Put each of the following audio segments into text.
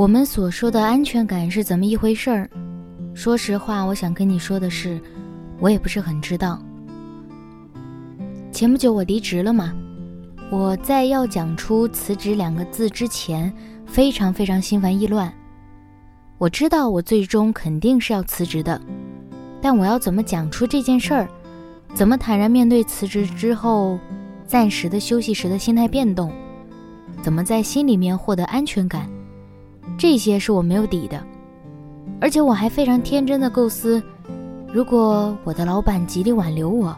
我们所说的安全感是怎么一回事儿？说实话，我想跟你说的是，我也不是很知道。前不久我离职了嘛，我在要讲出辞职两个字之前，非常非常心烦意乱。我知道我最终肯定是要辞职的，但我要怎么讲出这件事儿？怎么坦然面对辞职之后暂时的休息时的心态变动？怎么在心里面获得安全感？这些是我没有底的，而且我还非常天真的构思：如果我的老板极力挽留我，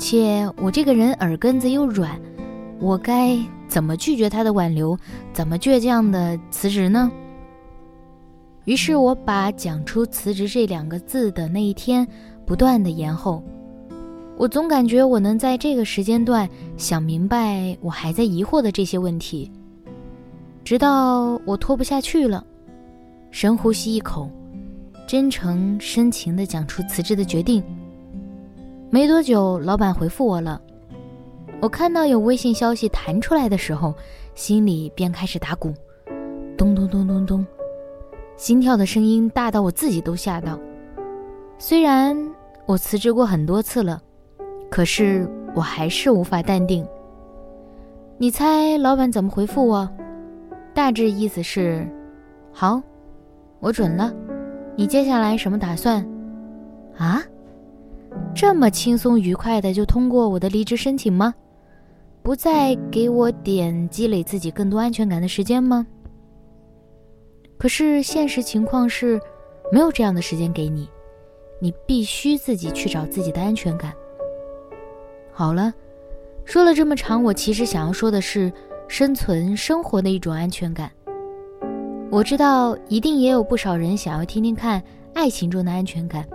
且我这个人耳根子又软，我该怎么拒绝他的挽留？怎么倔强的辞职呢？于是我把讲出辞职这两个字的那一天不断的延后。我总感觉我能在这个时间段想明白我还在疑惑的这些问题。直到我拖不下去了，深呼吸一口，真诚深情地讲出辞职的决定。没多久，老板回复我了。我看到有微信消息弹出来的时候，心里便开始打鼓，咚咚咚咚咚，心跳的声音大到我自己都吓到。虽然我辞职过很多次了，可是我还是无法淡定。你猜老板怎么回复我？大致意思是，好，我准了。你接下来什么打算？啊，这么轻松愉快的就通过我的离职申请吗？不再给我点积累自己更多安全感的时间吗？可是现实情况是，没有这样的时间给你，你必须自己去找自己的安全感。好了，说了这么长，我其实想要说的是。生存生活的一种安全感。我知道，一定也有不少人想要听听看爱情中的安全感。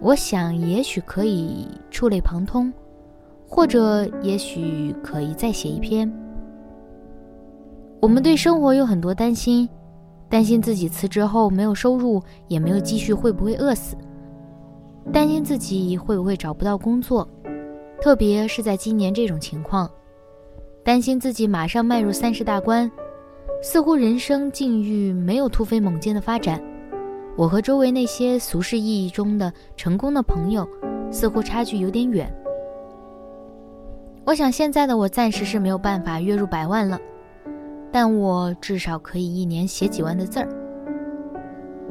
我想，也许可以触类旁通，或者也许可以再写一篇。我们对生活有很多担心，担心自己辞职后没有收入，也没有积蓄，会不会饿死？担心自己会不会找不到工作，特别是在今年这种情况。担心自己马上迈入三十大关，似乎人生境遇没有突飞猛进的发展。我和周围那些俗世意义中的成功的朋友，似乎差距有点远。我想现在的我暂时是没有办法月入百万了，但我至少可以一年写几万的字儿。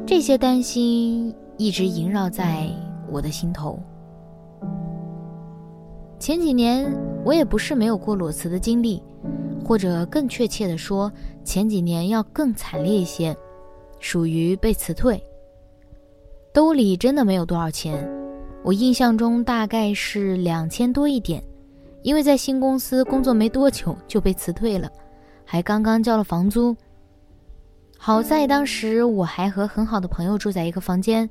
这些担心一直萦绕在我的心头。前几年我也不是没有过裸辞的经历，或者更确切的说，前几年要更惨烈一些，属于被辞退。兜里真的没有多少钱，我印象中大概是两千多一点，因为在新公司工作没多久就被辞退了，还刚刚交了房租。好在当时我还和很好的朋友住在一个房间。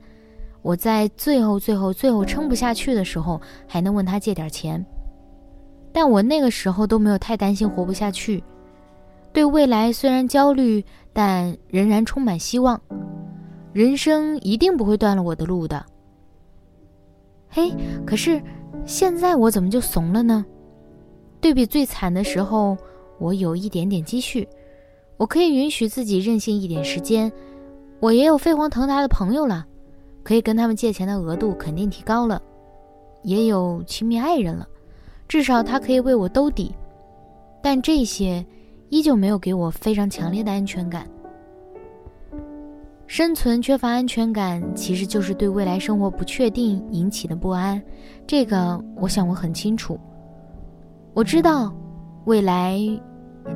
我在最后、最后、最后撑不下去的时候，还能问他借点钱。但我那个时候都没有太担心活不下去，对未来虽然焦虑，但仍然充满希望。人生一定不会断了我的路的。嘿，可是现在我怎么就怂了呢？对比最惨的时候，我有一点点积蓄，我可以允许自己任性一点时间，我也有飞黄腾达的朋友了。可以跟他们借钱的额度肯定提高了，也有亲密爱人了，至少他可以为我兜底。但这些依旧没有给我非常强烈的安全感。生存缺乏安全感，其实就是对未来生活不确定引起的不安。这个我想我很清楚。我知道，未来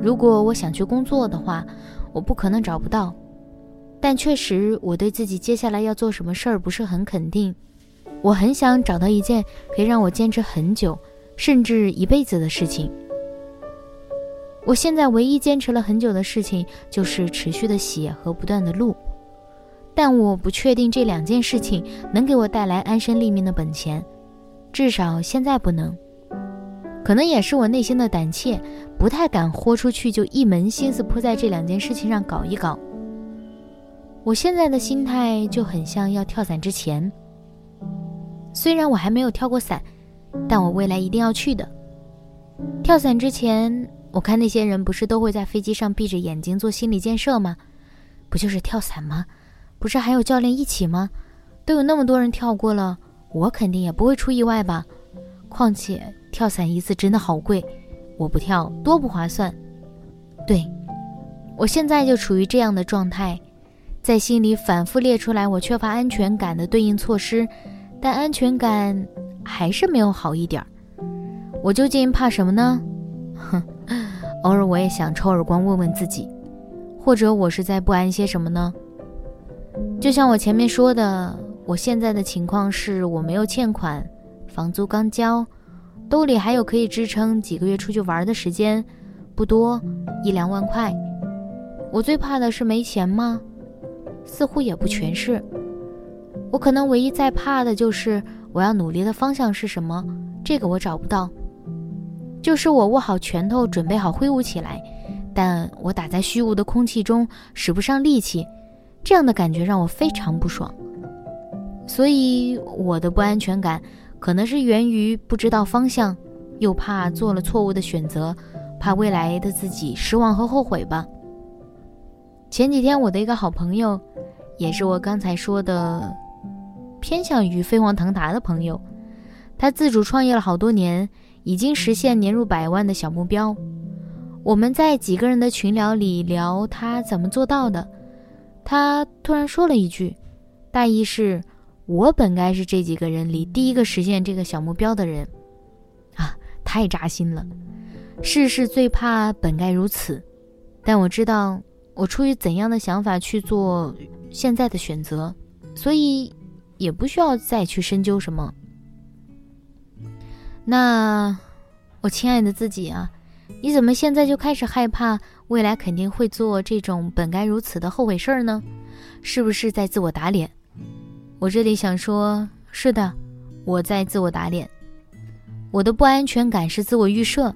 如果我想去工作的话，我不可能找不到。但确实我对自己接下来要做什么事儿不是很肯定。我很想找到一件可以让我坚持很久，甚至一辈子的事情。我现在唯一坚持了很久的事情就是持续的写和不断的录，但我不确定这两件事情能给我带来安身立命的本钱，至少现在不能。可能也是我内心的胆怯，不太敢豁出去就一门心思扑在这两件事情上搞一搞。我现在的心态就很像要跳伞之前。虽然我还没有跳过伞，但我未来一定要去的。跳伞之前，我看那些人不是都会在飞机上闭着眼睛做心理建设吗？不就是跳伞吗？不是还有教练一起吗？都有那么多人跳过了，我肯定也不会出意外吧。况且跳伞一次真的好贵，我不跳多不划算。对，我现在就处于这样的状态，在心里反复列出来我缺乏安全感的对应措施。但安全感还是没有好一点儿。我究竟怕什么呢？哼，偶尔我也想抽耳光问问自己，或者我是在不安些什么呢？就像我前面说的，我现在的情况是我没有欠款，房租刚交，兜里还有可以支撑几个月出去玩的时间，不多，一两万块。我最怕的是没钱吗？似乎也不全是。我可能唯一在怕的就是我要努力的方向是什么，这个我找不到。就是我握好拳头，准备好挥舞起来，但我打在虚无的空气中，使不上力气，这样的感觉让我非常不爽。所以我的不安全感可能是源于不知道方向，又怕做了错误的选择，怕未来的自己失望和后悔吧。前几天我的一个好朋友，也是我刚才说的。偏向于飞黄腾达的朋友，他自主创业了好多年，已经实现年入百万的小目标。我们在几个人的群聊里聊他怎么做到的，他突然说了一句，大意是：我本该是这几个人里第一个实现这个小目标的人。啊，太扎心了！世事最怕本该如此，但我知道我出于怎样的想法去做现在的选择，所以。也不需要再去深究什么。那，我亲爱的自己啊，你怎么现在就开始害怕未来肯定会做这种本该如此的后悔事儿呢？是不是在自我打脸？我这里想说，是的，我在自我打脸。我的不安全感是自我预设，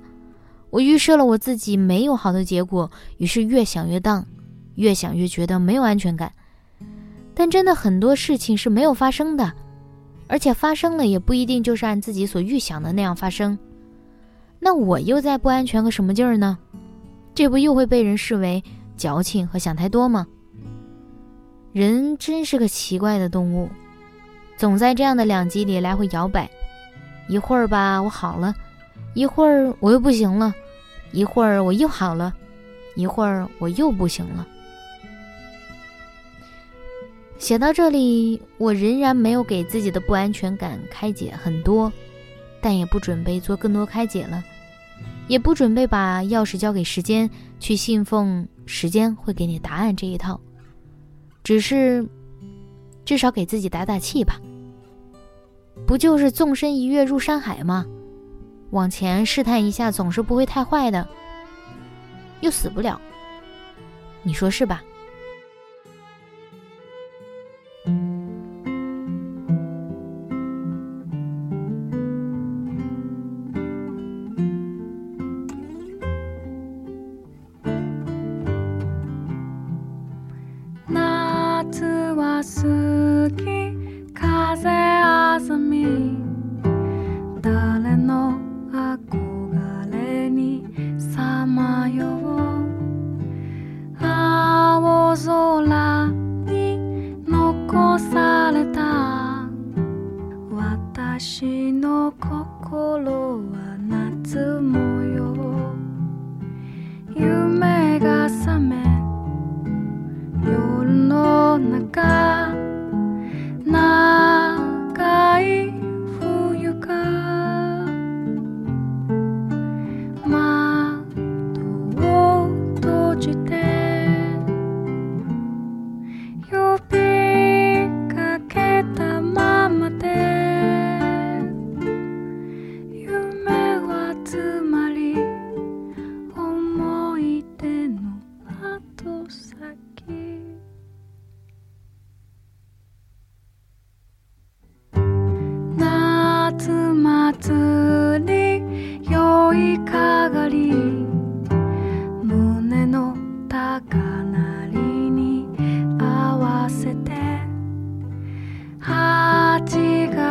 我预设了我自己没有好的结果，于是越想越荡，越想越觉得没有安全感。但真的很多事情是没有发生的，而且发生了也不一定就是按自己所预想的那样发生。那我又在不安全个什么劲儿呢？这不又会被人视为矫情和想太多吗？人真是个奇怪的动物，总在这样的两极里来回摇摆。一会儿吧，我好了；一会儿我又不行了；一会儿我又好了；一会儿我又不行了。写到这里，我仍然没有给自己的不安全感开解很多，但也不准备做更多开解了，也不准备把钥匙交给时间，去信奉时间会给你答案这一套。只是，至少给自己打打气吧。不就是纵身一跃入山海吗？往前试探一下，总是不会太坏的，又死不了。你说是吧？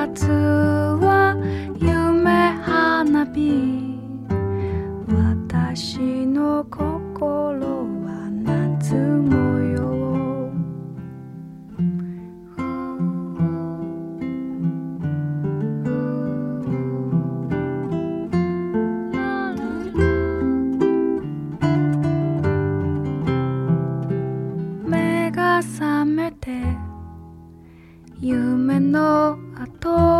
月は夢花火。私の心は夏模様。目が覚めて夢のと